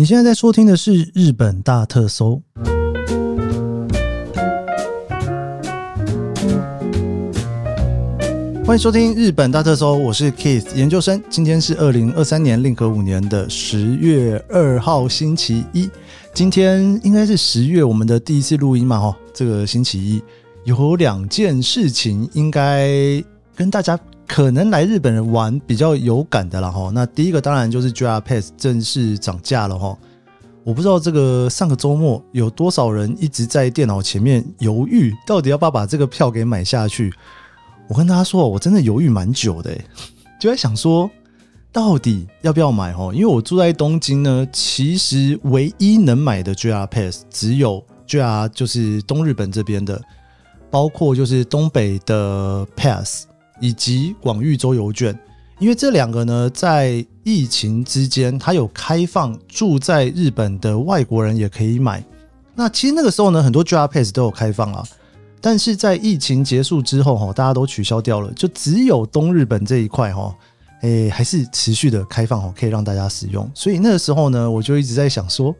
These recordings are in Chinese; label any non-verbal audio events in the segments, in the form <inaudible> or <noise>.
你现在在收听的是《日本大特搜》，欢迎收听《日本大特搜》，我是 Keith 研究生。今天是二零二三年令和五年的十月二号，星期一。今天应该是十月我们的第一次录音嘛？哈，这个星期一有两件事情应该跟大家。可能来日本人玩比较有感的了哈，那第一个当然就是 JR Pass 正式涨价了哈。我不知道这个上个周末有多少人一直在电脑前面犹豫，到底要不要把这个票给买下去。我跟大家说，我真的犹豫蛮久的，就在想说到底要不要买哈。因为我住在东京呢，其实唯一能买的 JR Pass 只有 JR 就是东日本这边的，包括就是东北的 Pass。以及广域周游券，因为这两个呢，在疫情之间，它有开放住在日本的外国人也可以买。那其实那个时候呢，很多 JR Pass 都有开放啊，但是在疫情结束之后哈，大家都取消掉了，就只有东日本这一块哈，诶，还是持续的开放哦，可以让大家使用。所以那个时候呢，我就一直在想说，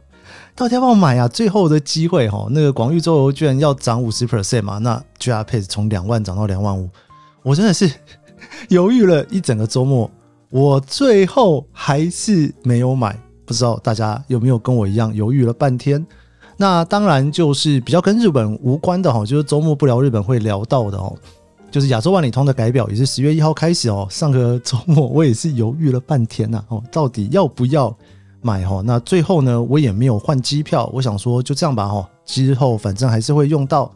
到底要不要买啊？最后的机会哈，那个广域周游券要涨五十 percent 嘛，那 JR Pass 从两万涨到两万五。我真的是 <laughs> 犹豫了一整个周末，我最后还是没有买。不知道大家有没有跟我一样犹豫了半天？那当然就是比较跟日本无关的哈，就是周末不聊日本会聊到的哦，就是亚洲万里通的改表也是十月一号开始哦。上个周末我也是犹豫了半天呐哦，到底要不要买哦？那最后呢，我也没有换机票，我想说就这样吧哦，之后反正还是会用到。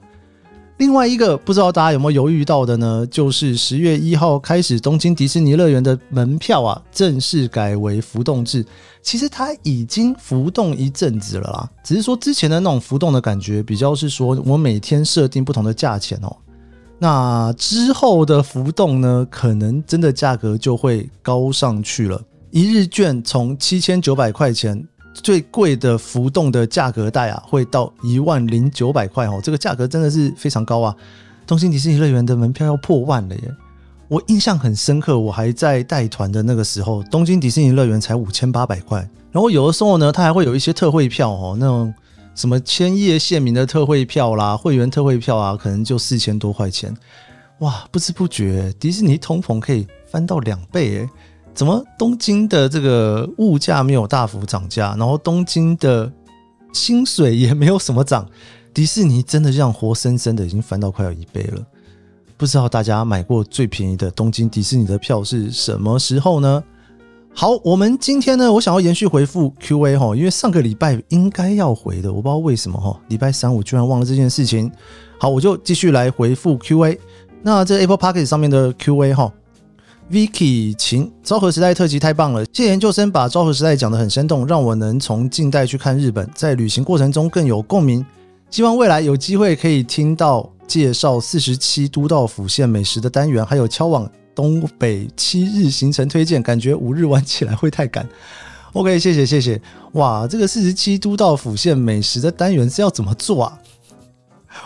另外一个不知道大家有没有犹豫到的呢？就是十月一号开始，东京迪士尼乐园的门票啊，正式改为浮动制。其实它已经浮动一阵子了啦，只是说之前的那种浮动的感觉，比较是说我每天设定不同的价钱哦。那之后的浮动呢，可能真的价格就会高上去了。一日券从七千九百块钱。最贵的浮动的价格带啊，会到一万零九百块哦，这个价格真的是非常高啊！东京迪士尼乐园的门票要破万了耶！我印象很深刻，我还在带团的那个时候，东京迪士尼乐园才五千八百块，然后有的时候呢，它还会有一些特惠票哦，那种什么千叶县民的特惠票啦、会员特惠票啊，可能就四千多块钱，哇！不知不觉迪士尼通膨可以翻到两倍诶。怎么东京的这个物价没有大幅涨价，然后东京的薪水也没有什么涨，迪士尼真的这样活生生的已经翻到快要一倍了。不知道大家买过最便宜的东京迪士尼的票是什么时候呢？好，我们今天呢，我想要延续回复 Q&A 哈，因为上个礼拜应该要回的，我不知道为什么哈，礼拜三我居然忘了这件事情。好，我就继续来回复 Q&A。那这 Apple Park 上面的 Q&A 哈。Vicky 秦昭和时代特辑太棒了，谢研究生把昭和时代讲得很生动，让我能从近代去看日本，在旅行过程中更有共鸣。希望未来有机会可以听到介绍四十七都道府县美食的单元，还有敲往东北七日行程推荐，感觉五日玩起来会太赶。OK，谢谢谢谢。哇，这个四十七都道府县美食的单元是要怎么做啊？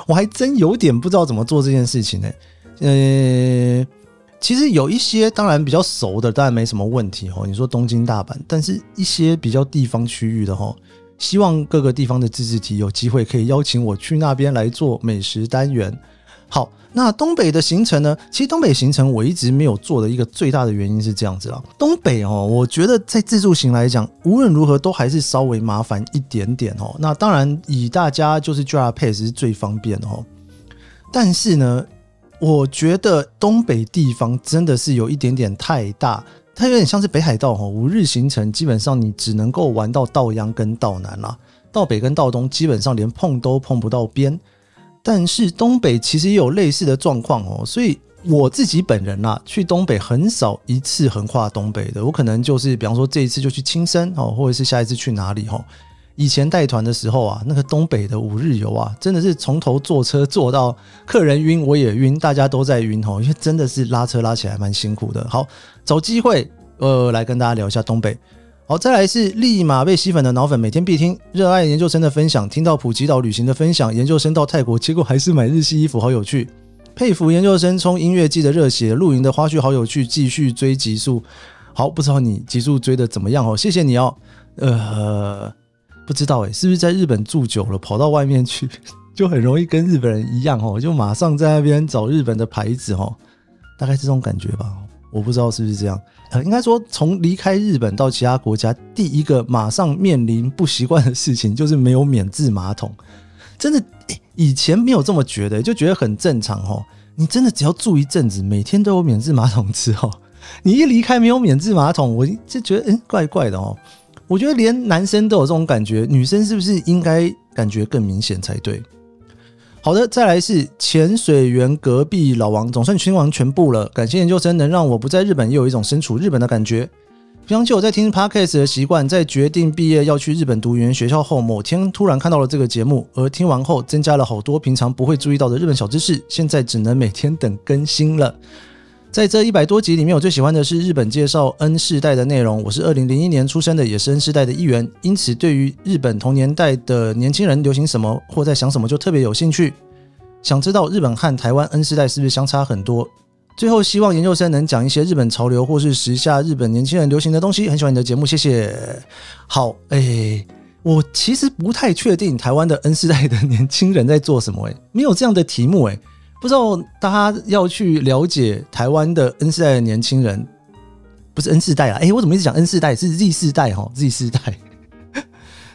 我还真有点不知道怎么做这件事情呢。呃。其实有一些当然比较熟的，当然没什么问题哦。你说东京、大阪，但是一些比较地方区域的哈，希望各个地方的自治体有机会可以邀请我去那边来做美食单元。好，那东北的行程呢？其实东北行程我一直没有做的一个最大的原因是这样子啦。东北哦，我觉得在自助行来讲，无论如何都还是稍微麻烦一点点哦。那当然以大家就是 JR Pass 是最方便的哦，但是呢。我觉得东北地方真的是有一点点太大，它有点像是北海道哈，五日行程基本上你只能够玩到道央跟道南啦，道北跟道东基本上连碰都碰不到边。但是东北其实也有类似的状况哦，所以我自己本人啦，去东北很少一次横跨东北的，我可能就是比方说这一次就去青森哦，或者是下一次去哪里哈。以前带团的时候啊，那个东北的五日游啊，真的是从头坐车坐到客人晕，我也晕，大家都在晕哦，因为真的是拉车拉起来蛮辛苦的。好，找机会呃来跟大家聊一下东北。好，再来是立马被吸粉的脑粉，每天必听热爱研究生的分享，听到普吉岛旅行的分享，研究生到泰国，结果还是买日系衣服，好有趣。佩服研究生冲音乐季的热血，露营的花絮好有趣，继续追极速。好，不知道你极速追的怎么样哦？谢谢你哦。呃。不知道诶，是不是在日本住久了，跑到外面去，<laughs> 就很容易跟日本人一样哦，就马上在那边找日本的牌子哦，大概是这种感觉吧。我不知道是不是这样，呃，应该说从离开日本到其他国家，第一个马上面临不习惯的事情就是没有免治马桶。真的，以前没有这么觉得，就觉得很正常哦。你真的只要住一阵子，每天都有免治马桶之后，你一离开没有免治马桶，我就觉得嗯怪怪的哦。我觉得连男生都有这种感觉，女生是不是应该感觉更明显才对？好的，再来是潜水员隔壁老王，总算听完全部了。感谢研究生能让我不在日本，又有一种身处日本的感觉。平常就有在听 podcast 的习惯，在决定毕业要去日本读语言学校后，某天突然看到了这个节目，而听完后增加了好多平常不会注意到的日本小知识。现在只能每天等更新了。在这一百多集里面，我最喜欢的是日本介绍 N 世代的内容。我是二零零一年出生的，也是 N 世代的一员，因此对于日本同年代的年轻人流行什么或在想什么就特别有兴趣。想知道日本和台湾 N 世代是不是相差很多？最后，希望研究生能讲一些日本潮流或是时下日本年轻人流行的东西。很喜欢你的节目，谢谢。好，哎，我其实不太确定台湾的 N 世代的年轻人在做什么，哎，没有这样的题目，哎，不知道大家要去了解台湾的 N 世代的年轻人，不是 N 世代啊，哎，我怎么一直讲 N 世代是 Z 世代哈？Z 世代，<laughs>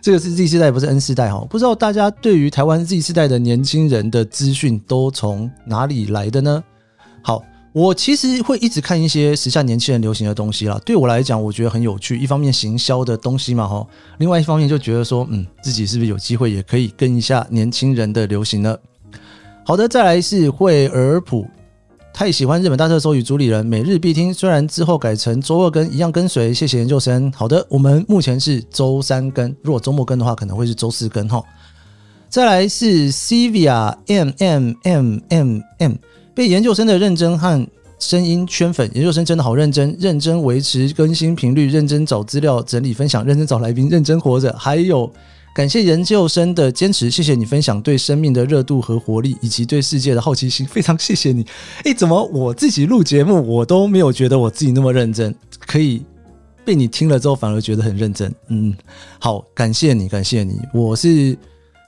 这个是 Z 世代，不是 N 世代哈？不知道大家对于台湾 Z 世代的年轻人的资讯都从哪里来的呢？好。我其实会一直看一些时下年轻人流行的东西啦。对我来讲，我觉得很有趣。一方面行销的东西嘛，哈；另外一方面就觉得说，嗯，自己是不是有机会也可以跟一下年轻人的流行呢？好的，再来是惠尔普，太喜欢日本大特搜与主理人，每日必听。虽然之后改成周二更，一样跟随。谢谢研究生。好的，我们目前是周三更，如果周末更的话，可能会是周四更哈。再来是 Cvia M M M M M。被研究生的认真和声音圈粉，研究生真的好认真，认真维持更新频率，认真找资料整理分享，认真找来宾，认真活着。还有感谢研究生的坚持，谢谢你分享对生命的热度和活力，以及对世界的好奇心，非常谢谢你。诶，怎么我自己录节目，我都没有觉得我自己那么认真，可以被你听了之后反而觉得很认真。嗯，好，感谢你，感谢你。我是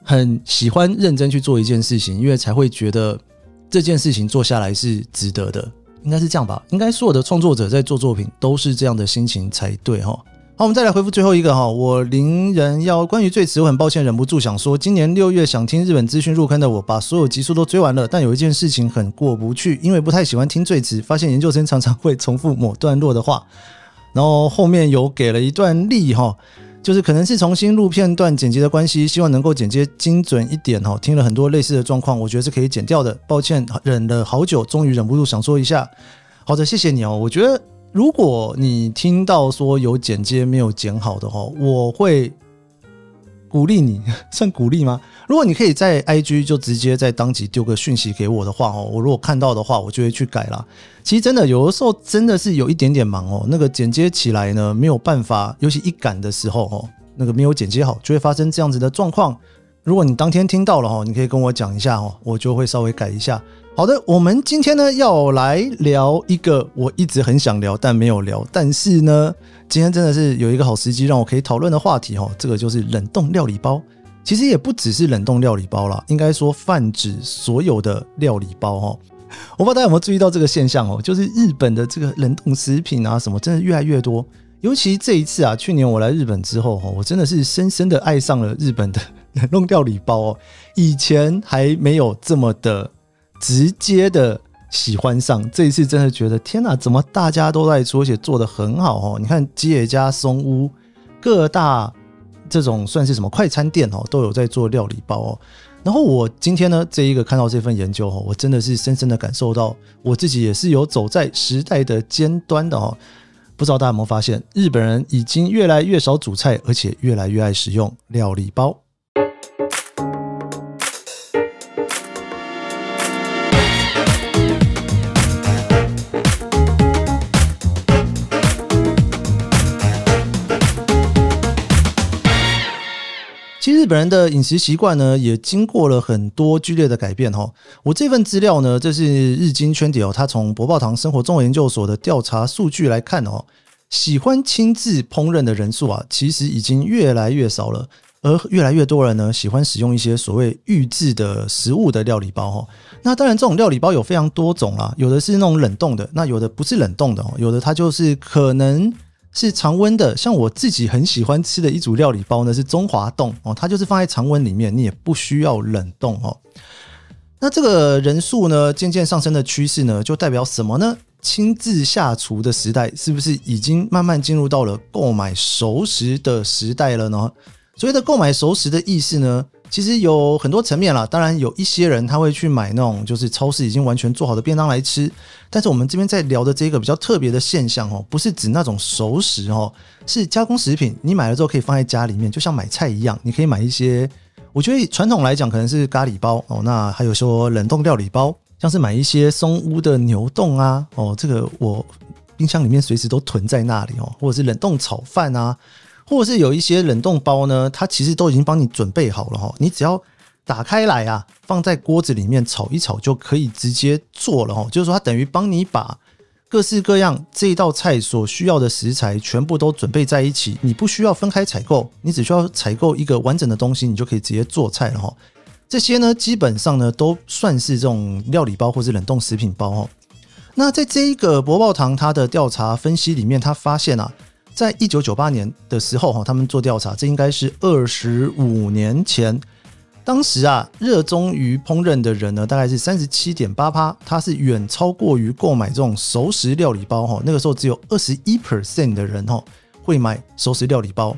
很喜欢认真去做一件事情，因为才会觉得。这件事情做下来是值得的，应该是这样吧？应该所有的创作者在做作品都是这样的心情才对哈。好，我们再来回复最后一个哈。我邻人要关于最词，我很抱歉，忍不住想说，今年六月想听日本资讯入坑的我，把所有集数都追完了，但有一件事情很过不去，因为不太喜欢听最词，发现研究生常常会重复某段落的话，然后后面有给了一段例哈。就是可能是重新录片段剪辑的关系，希望能够剪接精准一点哈。听了很多类似的状况，我觉得是可以剪掉的。抱歉，忍了好久，终于忍不住想说一下。好的，谢谢你哦。我觉得如果你听到说有剪接没有剪好的话，我会。鼓励你 <laughs> 算鼓励吗？如果你可以在 IG 就直接在当即丢个讯息给我的话哦，我如果看到的话，我就会去改啦。其实真的有的时候真的是有一点点忙哦，那个剪接起来呢没有办法，尤其一赶的时候哦，那个没有剪接好，就会发生这样子的状况。如果你当天听到了哦，你可以跟我讲一下哦，我就会稍微改一下。好的，我们今天呢要来聊一个我一直很想聊但没有聊，但是呢，今天真的是有一个好时机让我可以讨论的话题哈。这个就是冷冻料理包，其实也不只是冷冻料理包啦，应该说泛指所有的料理包哈。我不知道大家有没有注意到这个现象哦，就是日本的这个冷冻食品啊什么，真的越来越多。尤其这一次啊，去年我来日本之后哈，我真的是深深的爱上了日本的 <laughs> 冷冻料理包哦。以前还没有这么的。直接的喜欢上这一次，真的觉得天哪，怎么大家都在做，而且做的很好哦！你看吉野家、松屋各大这种算是什么快餐店哦，都有在做料理包哦。然后我今天呢，这一个看到这份研究哦，我真的是深深的感受到，我自己也是有走在时代的尖端的哦。不知道大家有没有发现，日本人已经越来越少煮菜，而且越来越爱使用料理包。其实日本人的饮食习惯呢，也经过了很多剧烈的改变哈。我这份资料呢，这是日经圈底哦，他从博报堂生活综合研究所的调查数据来看哦，喜欢亲自烹饪的人数啊，其实已经越来越少了。而越来越多人呢喜欢使用一些所谓预制的食物的料理包哈。那当然，这种料理包有非常多种啦，有的是那种冷冻的，那有的不是冷冻的哦，有的它就是可能是常温的。像我自己很喜欢吃的一组料理包呢，是中华冻哦，它就是放在常温里面，你也不需要冷冻哦。那这个人数呢渐渐上升的趋势呢，就代表什么呢？亲自下厨的时代是不是已经慢慢进入到了购买熟食的时代了呢？所谓的购买熟食的意思呢，其实有很多层面啦。当然，有一些人他会去买那种就是超市已经完全做好的便当来吃。但是我们这边在聊的这个比较特别的现象哦，不是指那种熟食哦，是加工食品。你买了之后可以放在家里面，就像买菜一样，你可以买一些。我觉得传统来讲可能是咖喱包哦，那还有说冷冻料理包。像是买一些松屋的牛冻啊，哦，这个我冰箱里面随时都囤在那里哦，或者是冷冻炒饭啊，或者是有一些冷冻包呢，它其实都已经帮你准备好了哈，你只要打开来啊，放在锅子里面炒一炒就可以直接做了哈，就是说它等于帮你把各式各样这一道菜所需要的食材全部都准备在一起，你不需要分开采购，你只需要采购一个完整的东西，你就可以直接做菜了哈。这些呢，基本上呢，都算是这种料理包或是冷冻食品包哦。那在这一个博报堂它的调查分析里面，他发现啊，在一九九八年的时候哈，他们做调查，这应该是二十五年前。当时啊，热衷于烹饪的人呢，大概是三十七点八趴，它是远超过于购买这种熟食料理包哈。那个时候只有二十一 percent 的人哈会买熟食料理包。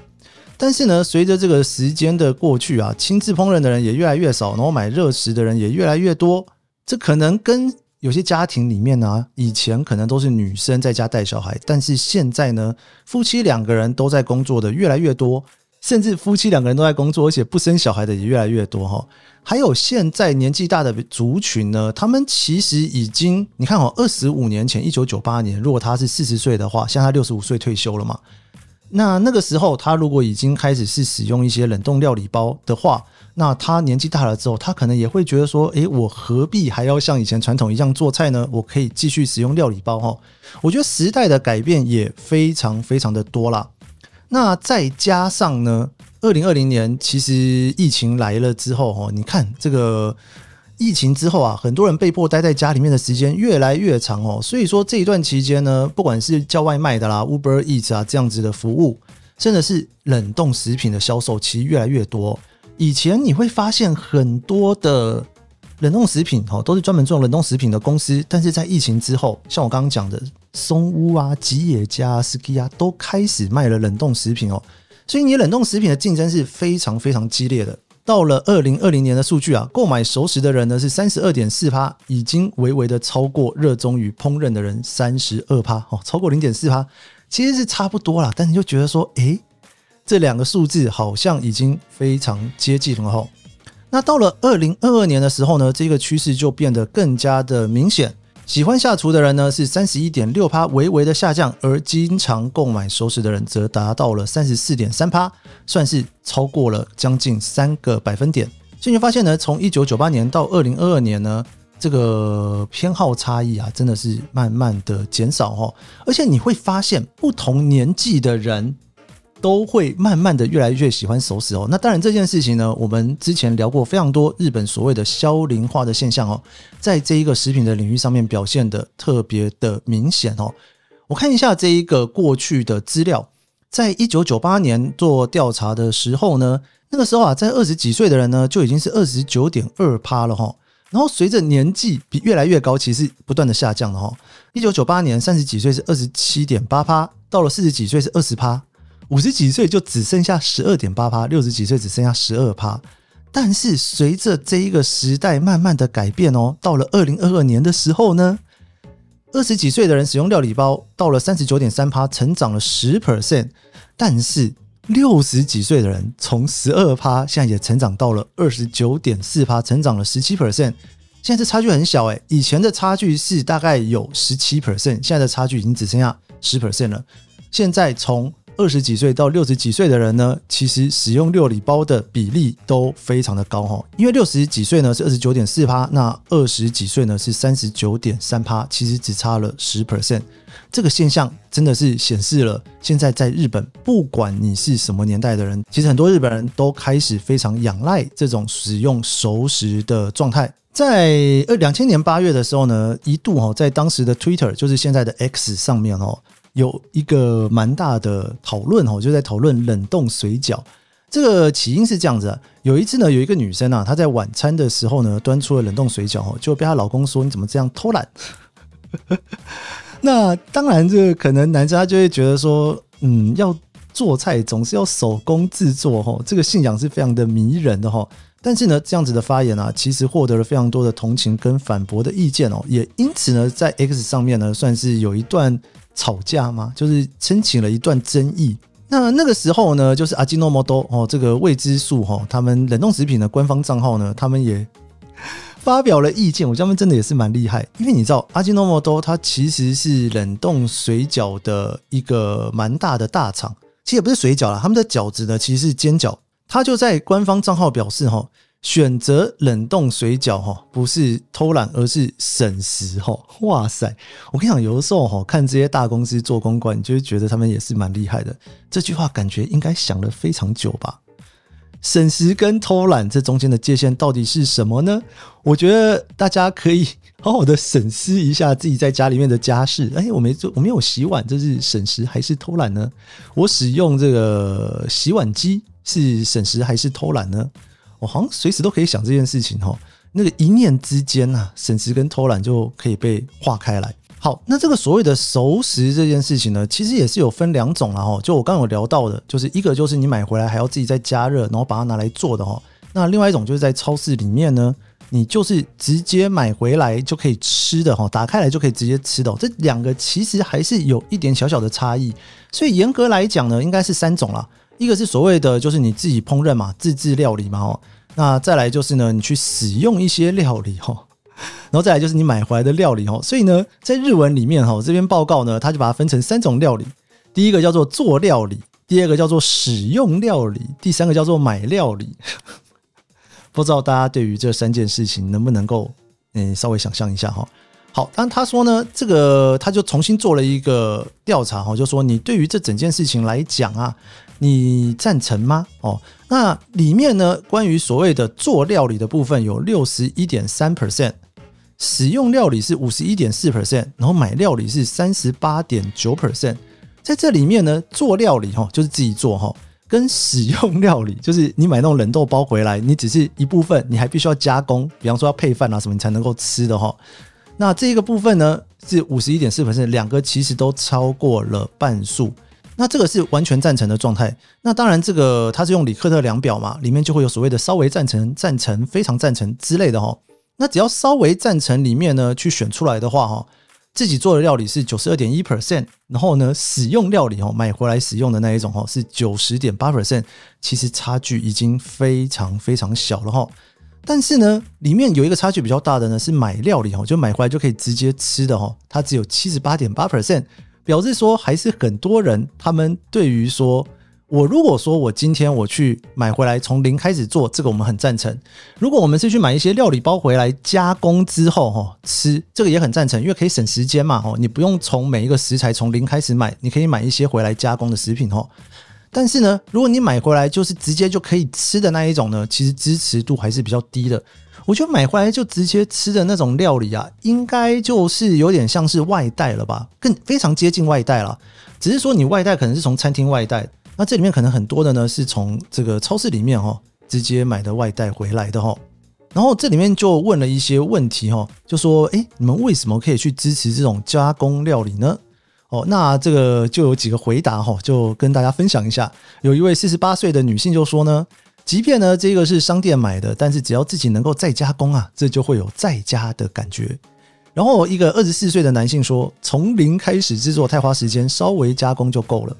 但是呢，随着这个时间的过去啊，亲自烹饪的人也越来越少，然后买热食的人也越来越多。这可能跟有些家庭里面呢，以前可能都是女生在家带小孩，但是现在呢，夫妻两个人都在工作的越来越多，甚至夫妻两个人都在工作，而且不生小孩的也越来越多哈。还有现在年纪大的族群呢，他们其实已经，你看哦，二十五年前，一九九八年，如果他是四十岁的话，现在六十五岁退休了嘛。那那个时候，他如果已经开始是使用一些冷冻料理包的话，那他年纪大了之后，他可能也会觉得说：，诶，我何必还要像以前传统一样做菜呢？我可以继续使用料理包哈。我觉得时代的改变也非常非常的多啦。那再加上呢，二零二零年其实疫情来了之后，哈，你看这个。疫情之后啊，很多人被迫待在家里面的时间越来越长哦。所以说这一段期间呢，不管是叫外卖的啦，Uber Eats 啊这样子的服务，真的是冷冻食品的销售其实越来越多。以前你会发现很多的冷冻食品哦，都是专门做冷冻食品的公司，但是在疫情之后，像我刚刚讲的松屋啊、吉野家、Ski 啊，都开始卖了冷冻食品哦。所以你冷冻食品的竞争是非常非常激烈的。到了二零二零年的数据啊，购买熟食的人呢是三十二点四趴，已经微微的超过热衷于烹饪的人三十二趴哦，超过零点四趴，其实是差不多啦。但你就觉得说，诶，这两个数字好像已经非常接近了哈。那到了二零二二年的时候呢，这个趋势就变得更加的明显。喜欢下厨的人呢是三十一点六趴，微微的下降；而经常购买熟食的人则达到了三十四点三趴，算是超过了将近三个百分点。所以你发现呢，从一九九八年到二零二二年呢，这个偏好差异啊，真的是慢慢的减少哦。而且你会发现，不同年纪的人。都会慢慢的越来越喜欢熟食哦。那当然这件事情呢，我们之前聊过非常多日本所谓的消龄化的现象哦，在这一个食品的领域上面表现的特别的明显哦。我看一下这一个过去的资料，在一九九八年做调查的时候呢，那个时候啊，在二十几岁的人呢就已经是二十九点二趴了哈。然后随着年纪比越来越高，其实不断的下降了哈。一九九八年三十几岁是二十七点八趴，到了四十几岁是二十趴。五十几岁就只剩下十二点八趴，六十几岁只剩下十二趴。但是随着这一个时代慢慢的改变哦，到了二零二二年的时候呢，二十几岁的人使用料理包到了三十九点三趴，成长了十 percent。但是六十几岁的人从十二趴现在也成长到了二十九点四趴，成长了十七 percent。现在这差距很小诶，以前的差距是大概有十七 percent，现在的差距已经只剩下十 percent 了。现在从二十几岁到六十几岁的人呢，其实使用料理包的比例都非常的高哈。因为六十几岁呢是二十九点四趴，那二十几岁呢是三十九点三趴，其实只差了十 percent。这个现象真的是显示了，现在在日本，不管你是什么年代的人，其实很多日本人都开始非常仰赖这种使用熟食的状态。在二两千年八月的时候呢，一度哈在当时的 Twitter，就是现在的 X 上面哦，有一个蛮大的讨论哦，就在讨论冷冻水饺。这个起因是这样子，有一次呢，有一个女生啊，她在晚餐的时候呢，端出了冷冻水饺哦，就被她老公说：“你怎么这样偷懒？” <laughs> 那当然，这个可能男生他就会觉得说，嗯，要做菜总是要手工制作哈，这个信仰是非常的迷人的哈。但是呢，这样子的发言啊，其实获得了非常多的同情跟反驳的意见哦，也因此呢，在 X 上面呢，算是有一段吵架吗？就是申请了一段争议。那那个时候呢，就是阿基诺摩多哦，这个未知数哈，他们冷冻食品的官方账号呢，他们也发表了意见。我觉得他们真的也是蛮厉害，因为你知道阿基诺摩多它其实是冷冻水饺的一个蛮大的大厂，其实也不是水饺啦，他们的饺子呢其实是煎饺。他就在官方账号表示：“哈，选择冷冻水饺哈，不是偷懒，而是省时哈。”哇塞！我跟你讲，有的时候哈，看这些大公司做公关，你就会觉得他们也是蛮厉害的。这句话感觉应该想了非常久吧？省时跟偷懒这中间的界限到底是什么呢？我觉得大家可以好好的审视一下自己在家里面的家事。哎，我没做，我没有洗碗，这是省时还是偷懒呢？我使用这个洗碗机。是省时还是偷懒呢？我好像随时都可以想这件事情哈。那个一念之间呐，省时跟偷懒就可以被划开来。好，那这个所谓的熟食这件事情呢，其实也是有分两种啦哈。就我刚有聊到的，就是一个就是你买回来还要自己再加热，然后把它拿来做的哈。那另外一种就是在超市里面呢，你就是直接买回来就可以吃的哈，打开来就可以直接吃的。这两个其实还是有一点小小的差异，所以严格来讲呢，应该是三种啦。一个是所谓的，就是你自己烹饪嘛，自制料理嘛，哦，那再来就是呢，你去使用一些料理，哦，<laughs> 然后再来就是你买回来的料理，哦，所以呢，在日文里面，哈，这篇报告呢，它就把它分成三种料理，第一个叫做做料理，第二个叫做使用料理，第三个叫做买料理。<laughs> 不知道大家对于这三件事情能不能够，嗯，稍微想象一下，哈。好，但他说呢，这个他就重新做了一个调查，哈，就说你对于这整件事情来讲啊。你赞成吗？哦，那里面呢，关于所谓的做料理的部分有六十一点三 percent，使用料理是五十一点四 percent，然后买料理是三十八点九 percent。在这里面呢，做料理哈就是自己做哈，跟使用料理 <laughs> 就是你买那种冷冻包回来，你只是一部分，你还必须要加工，比方说要配饭啊什么，你才能够吃的哈。那这个部分呢是五十一点四 percent，两个其实都超过了半数。那这个是完全赞成的状态。那当然，这个它是用里克特量表嘛，里面就会有所谓的稍微赞成、赞成、非常赞成之类的哈。那只要稍微赞成里面呢，去选出来的话哈，自己做的料理是九十二点一 percent，然后呢，使用料理哈，买回来使用的那一种哈是九十点八 percent，其实差距已经非常非常小了哈。但是呢，里面有一个差距比较大的呢，是买料理哈，就买回来就可以直接吃的哈，它只有七十八点八 percent。表示说，还是很多人，他们对于说，我如果说我今天我去买回来从零开始做，这个我们很赞成。如果我们是去买一些料理包回来加工之后哈吃，这个也很赞成，因为可以省时间嘛哈，你不用从每一个食材从零开始买，你可以买一些回来加工的食品哈。但是呢，如果你买回来就是直接就可以吃的那一种呢，其实支持度还是比较低的。我觉得买回来就直接吃的那种料理啊，应该就是有点像是外带了吧，更非常接近外带了。只是说你外带可能是从餐厅外带，那这里面可能很多的呢是从这个超市里面哈直接买的外带回来的哈。然后这里面就问了一些问题哈，就说哎，你们为什么可以去支持这种加工料理呢？哦，那这个就有几个回答哈，就跟大家分享一下。有一位四十八岁的女性就说呢。即便呢，这个是商店买的，但是只要自己能够再加工啊，这就会有在家的感觉。然后一个二十四岁的男性说，从零开始制作太花时间，稍微加工就够了。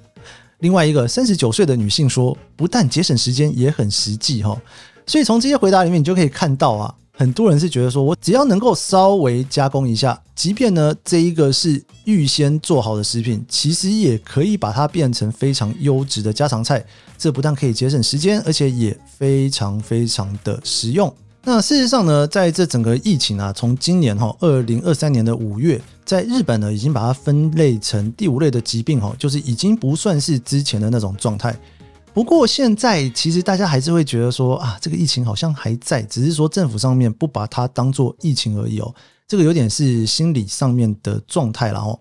另外一个三十九岁的女性说，不但节省时间，也很实际哈。所以从这些回答里面，你就可以看到啊，很多人是觉得说，我只要能够稍微加工一下，即便呢这一个是预先做好的食品，其实也可以把它变成非常优质的家常菜。这不但可以节省时间，而且也非常非常的实用。那事实上呢，在这整个疫情啊，从今年哈二零二三年的五月，在日本呢已经把它分类成第五类的疾病哈，就是已经不算是之前的那种状态。不过现在其实大家还是会觉得说啊，这个疫情好像还在，只是说政府上面不把它当做疫情而已哦。这个有点是心理上面的状态了哦。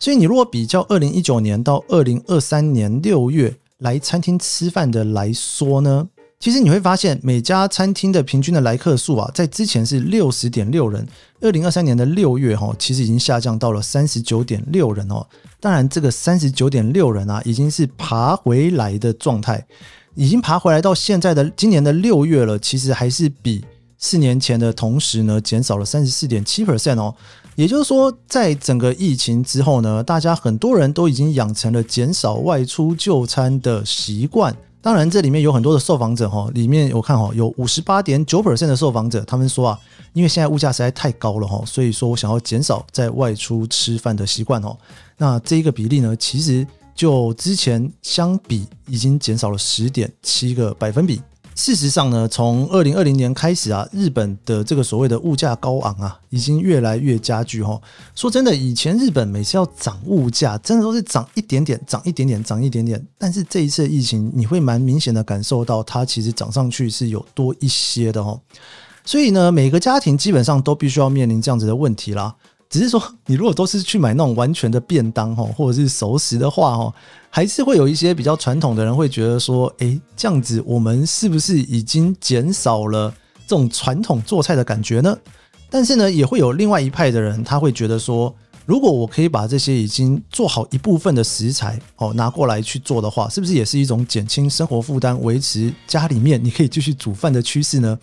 所以你如果比较二零一九年到二零二三年六月来餐厅吃饭的来说呢，其实你会发现每家餐厅的平均的来客数啊，在之前是六十点六人，二零二三年的六月哈，其实已经下降到了三十九点六人哦。当然，这个三十九点六人啊，已经是爬回来的状态，已经爬回来到现在的今年的六月了。其实还是比四年前的同时呢，减少了三十四点七 percent 哦。也就是说，在整个疫情之后呢，大家很多人都已经养成了减少外出就餐的习惯。当然，这里面有很多的受访者哈，里面我看哈，有五十八点九 percent 的受访者，他们说啊，因为现在物价实在太高了哈，所以说我想要减少在外出吃饭的习惯哦。那这一个比例呢，其实就之前相比已经减少了十点七个百分比。事实上呢，从二零二零年开始啊，日本的这个所谓的物价高昂啊，已经越来越加剧哈。说真的，以前日本每次要涨物价，真的都是涨一点点，涨一点点，涨一点点。但是这一次疫情，你会蛮明显的感受到它其实涨上去是有多一些的哈。所以呢，每个家庭基本上都必须要面临这样子的问题啦。只是说，你如果都是去买那种完全的便当哈，或者是熟食的话哈，还是会有一些比较传统的人会觉得说，哎，这样子我们是不是已经减少了这种传统做菜的感觉呢？但是呢，也会有另外一派的人，他会觉得说，如果我可以把这些已经做好一部分的食材哦拿过来去做的话，是不是也是一种减轻生活负担、维持家里面你可以继续煮饭的趋势呢？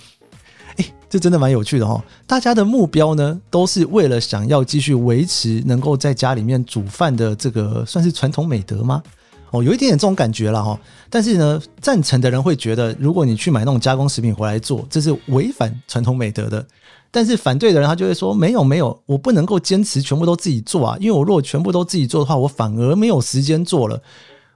哎，这真的蛮有趣的哈！大家的目标呢，都是为了想要继续维持能够在家里面煮饭的这个算是传统美德吗？哦，有一点点这种感觉了哈。但是呢，赞成的人会觉得，如果你去买那种加工食品回来做，这是违反传统美德的。但是反对的人他就会说，没有没有，我不能够坚持全部都自己做啊，因为我如果全部都自己做的话，我反而没有时间做了。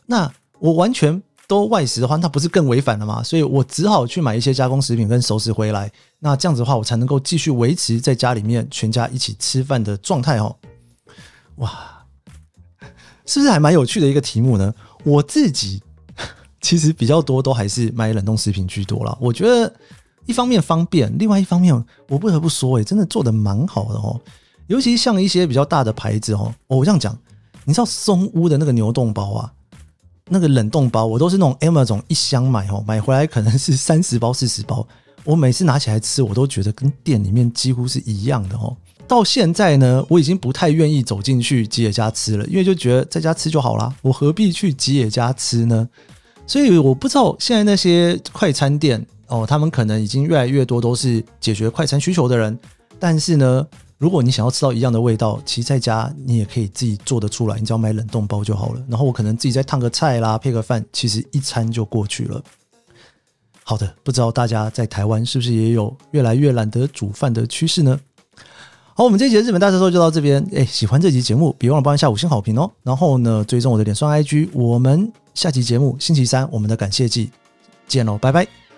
那我完全。都外食的话，那不是更违反了吗？所以我只好去买一些加工食品跟熟食回来。那这样子的话，我才能够继续维持在家里面全家一起吃饭的状态哦。哇，是不是还蛮有趣的一个题目呢？我自己 <laughs> 其实比较多都还是买冷冻食品居多了。我觉得一方面方便，另外一方面我不得不说，哎，真的做的蛮好的哦。尤其像一些比较大的牌子哦，我这样讲，你知道松屋的那个牛冻包啊？那个冷冻包，我都是那种 Amazon 一箱买哦，买回来可能是 <laughs> 三十包、四十包。我每次拿起来吃，我都觉得跟店里面几乎是一样的哦。到现在呢，我已经不太愿意走进去吉野家吃了，因为就觉得在家吃就好啦，我何必去吉野家吃呢？所以我不知道现在那些快餐店哦，他们可能已经越来越多都是解决快餐需求的人，但是呢。如果你想要吃到一样的味道，其实在家你也可以自己做得出来，你只要买冷冻包就好了。然后我可能自己再烫个菜啦，配个饭，其实一餐就过去了。好的，不知道大家在台湾是不是也有越来越懒得煮饭的趋势呢？好，我们这一节日本大特说就到这边。哎，喜欢这集节目，别忘了帮一下五星好评哦。然后呢，追踪我的脸双 IG。我们下期节目星期三我们的感谢季见喽，拜拜。